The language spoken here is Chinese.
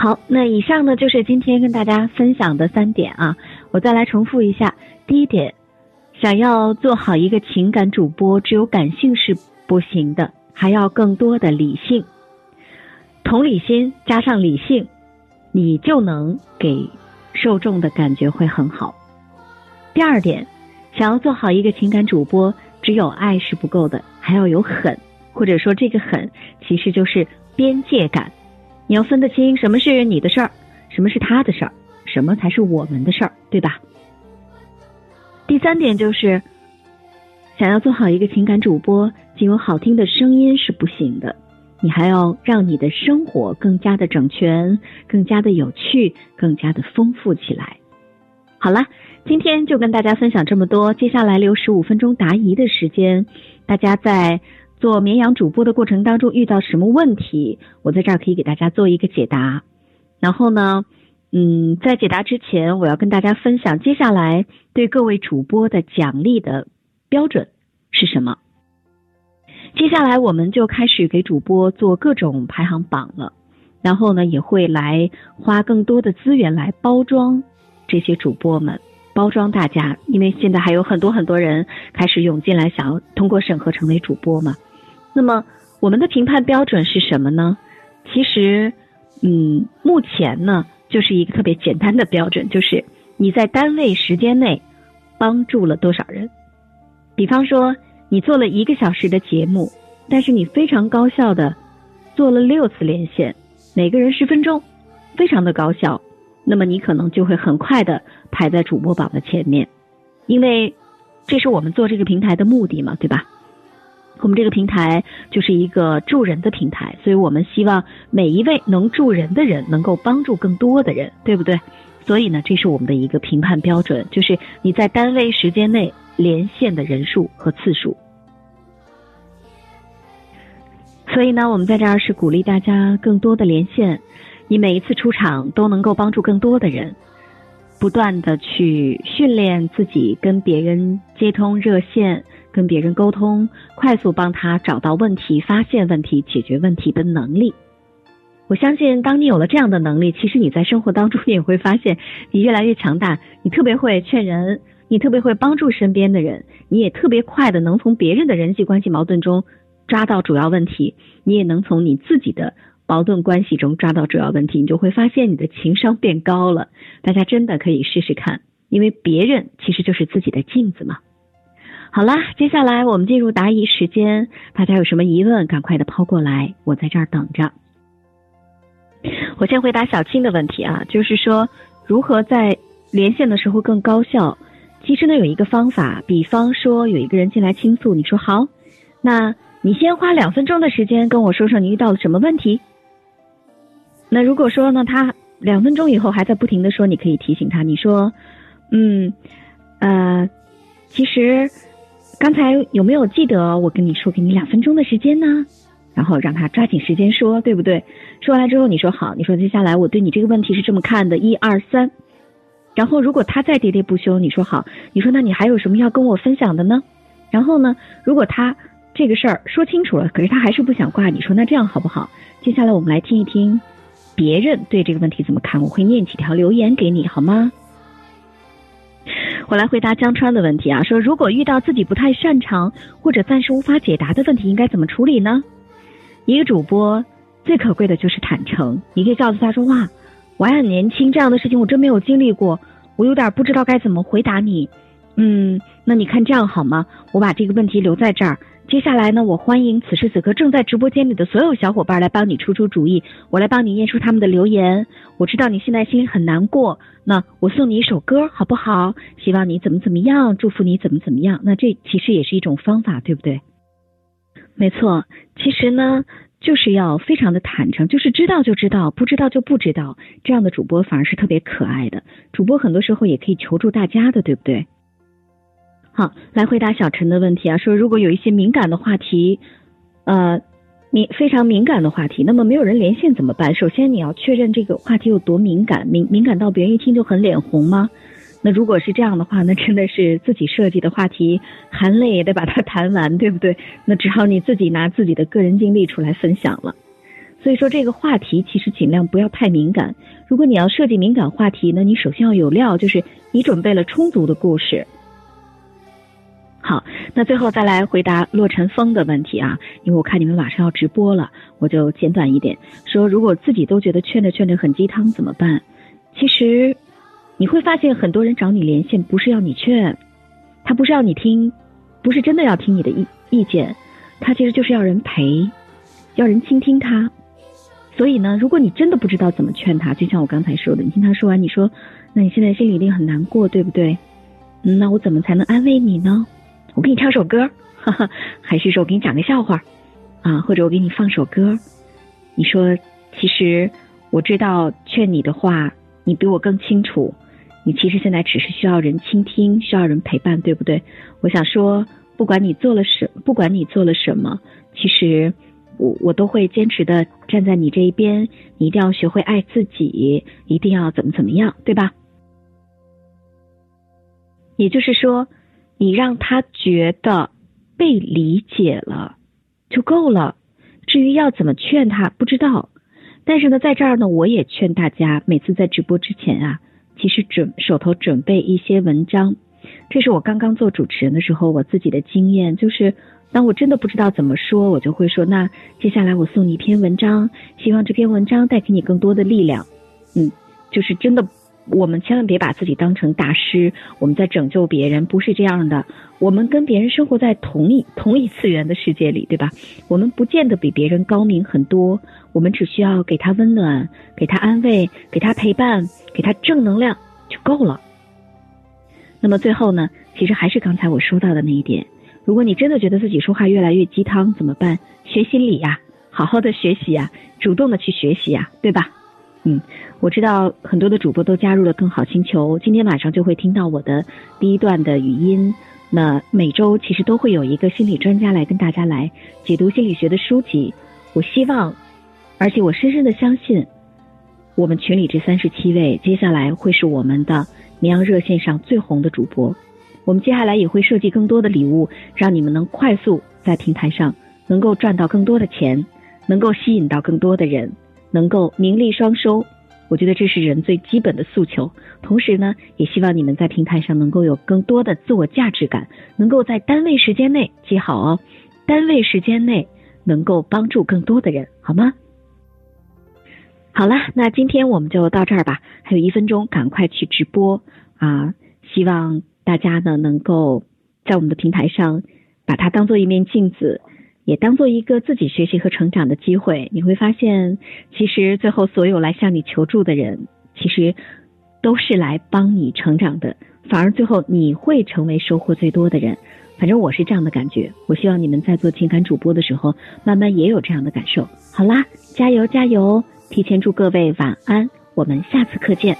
好，那以上呢就是今天跟大家分享的三点啊，我再来重复一下。第一点，想要做好一个情感主播，只有感性是不行的，还要更多的理性，同理心加上理性，你就能给受众的感觉会很好。第二点，想要做好一个情感主播，只有爱是不够的，还要有狠，或者说这个狠其实就是边界感。你要分得清什么是你的事儿，什么是他的事儿，什么才是我们的事儿，对吧？第三点就是，想要做好一个情感主播，仅有好听的声音是不行的，你还要让你的生活更加的整全，更加的有趣，更加的丰富起来。好了，今天就跟大家分享这么多，接下来留十五分钟答疑的时间，大家在。做绵羊主播的过程当中遇到什么问题，我在这儿可以给大家做一个解答。然后呢，嗯，在解答之前，我要跟大家分享接下来对各位主播的奖励的标准是什么。接下来我们就开始给主播做各种排行榜了，然后呢，也会来花更多的资源来包装这些主播们。包装大家，因为现在还有很多很多人开始涌进来，想要通过审核成为主播嘛。那么我们的评判标准是什么呢？其实，嗯，目前呢就是一个特别简单的标准，就是你在单位时间内帮助了多少人。比方说，你做了一个小时的节目，但是你非常高效的做了六次连线，每个人十分钟，非常的高效。那么你可能就会很快的排在主播榜的前面，因为这是我们做这个平台的目的嘛，对吧？我们这个平台就是一个助人的平台，所以我们希望每一位能助人的人能够帮助更多的人，对不对？所以呢，这是我们的一个评判标准，就是你在单位时间内连线的人数和次数。所以呢，我们在这儿是鼓励大家更多的连线。你每一次出场都能够帮助更多的人，不断的去训练自己跟别人接通热线，跟别人沟通，快速帮他找到问题、发现问题、解决问题的能力。我相信，当你有了这样的能力，其实你在生活当中你也会发现你越来越强大，你特别会劝人，你特别会帮助身边的人，你也特别快的能从别人的人际关系矛盾中抓到主要问题，你也能从你自己的。矛盾关系中抓到主要问题，你就会发现你的情商变高了。大家真的可以试试看，因为别人其实就是自己的镜子嘛。好啦，接下来我们进入答疑时间，大家有什么疑问，赶快的抛过来，我在这儿等着。我先回答小青的问题啊，就是说如何在连线的时候更高效。其实呢，有一个方法，比方说有一个人进来倾诉，你说好，那你先花两分钟的时间跟我说说你遇到了什么问题。那如果说呢，他两分钟以后还在不停的说，你可以提醒他，你说，嗯，呃，其实刚才有没有记得我跟你说给你两分钟的时间呢？然后让他抓紧时间说，对不对？说完了之后，你说好，你说接下来我对你这个问题是这么看的，一二三。然后如果他再喋喋不休，你说好，你说那你还有什么要跟我分享的呢？然后呢，如果他这个事儿说清楚了，可是他还是不想挂，你说那这样好不好？接下来我们来听一听。别人对这个问题怎么看？我会念几条留言给你，好吗？我来回答江川的问题啊，说如果遇到自己不太擅长或者暂时无法解答的问题，应该怎么处理呢？一个主播最可贵的就是坦诚，你可以告诉他说：“哇，我还很年轻，这样的事情我真没有经历过，我有点不知道该怎么回答你。”嗯，那你看这样好吗？我把这个问题留在这儿。接下来呢，我欢迎此时此刻正在直播间里的所有小伙伴来帮你出出主意，我来帮你念出他们的留言。我知道你现在心里很难过，那我送你一首歌好不好？希望你怎么怎么样，祝福你怎么怎么样。那这其实也是一种方法，对不对？没错，其实呢，就是要非常的坦诚，就是知道就知道，不知道就不知道。这样的主播反而是特别可爱的。主播很多时候也可以求助大家的，对不对？好，来回答小陈的问题啊，说如果有一些敏感的话题，呃，敏非常敏感的话题，那么没有人连线怎么办？首先你要确认这个话题有多敏感，敏敏感到别人一听就很脸红吗？那如果是这样的话，那真的是自己设计的话题，含泪也得把它谈完，对不对？那只好你自己拿自己的个人经历出来分享了。所以说这个话题其实尽量不要太敏感。如果你要设计敏感话题呢，你首先要有料，就是你准备了充足的故事。好，那最后再来回答洛尘风的问题啊，因为我看你们马上要直播了，我就简短一点说：如果自己都觉得劝着劝着很鸡汤怎么办？其实你会发现，很多人找你连线不是要你劝，他不是要你听，不是真的要听你的意意见，他其实就是要人陪，要人倾听他。所以呢，如果你真的不知道怎么劝他，就像我刚才说的，你听他说完，你说，那你现在心里一定很难过，对不对？嗯，那我怎么才能安慰你呢？我给你唱首歌，哈哈，还是说我给你讲个笑话，啊，或者我给你放首歌？你说，其实我知道劝你的话，你比我更清楚。你其实现在只是需要人倾听，需要人陪伴，对不对？我想说，不管你做了什，不管你做了什么，其实我我都会坚持的站在你这一边。你一定要学会爱自己，一定要怎么怎么样，对吧？也就是说。你让他觉得被理解了就够了。至于要怎么劝他，不知道。但是呢，在这儿呢，我也劝大家，每次在直播之前啊，其实准手头准备一些文章。这是我刚刚做主持人的时候，我自己的经验，就是当我真的不知道怎么说，我就会说：那接下来我送你一篇文章，希望这篇文章带给你更多的力量。嗯，就是真的。我们千万别把自己当成大师，我们在拯救别人，不是这样的。我们跟别人生活在同一同一次元的世界里，对吧？我们不见得比别人高明很多，我们只需要给他温暖，给他安慰，给他陪伴，给他正能量就够了。那么最后呢，其实还是刚才我说到的那一点，如果你真的觉得自己说话越来越鸡汤，怎么办？学心理呀，好好的学习呀，主动的去学习呀，对吧？嗯，我知道很多的主播都加入了更好星球，今天晚上就会听到我的第一段的语音。那每周其实都会有一个心理专家来跟大家来解读心理学的书籍。我希望，而且我深深的相信，我们群里这三十七位接下来会是我们的绵阳热线上最红的主播。我们接下来也会设计更多的礼物，让你们能快速在平台上能够赚到更多的钱，能够吸引到更多的人。能够名利双收，我觉得这是人最基本的诉求。同时呢，也希望你们在平台上能够有更多的自我价值感，能够在单位时间内记好哦，单位时间内能够帮助更多的人，好吗？好了，那今天我们就到这儿吧，还有一分钟，赶快去直播啊！希望大家呢能够在我们的平台上把它当做一面镜子。也当做一个自己学习和成长的机会，你会发现，其实最后所有来向你求助的人，其实都是来帮你成长的，反而最后你会成为收获最多的人。反正我是这样的感觉，我希望你们在做情感主播的时候，慢慢也有这样的感受。好啦，加油加油！提前祝各位晚安，我们下次课见。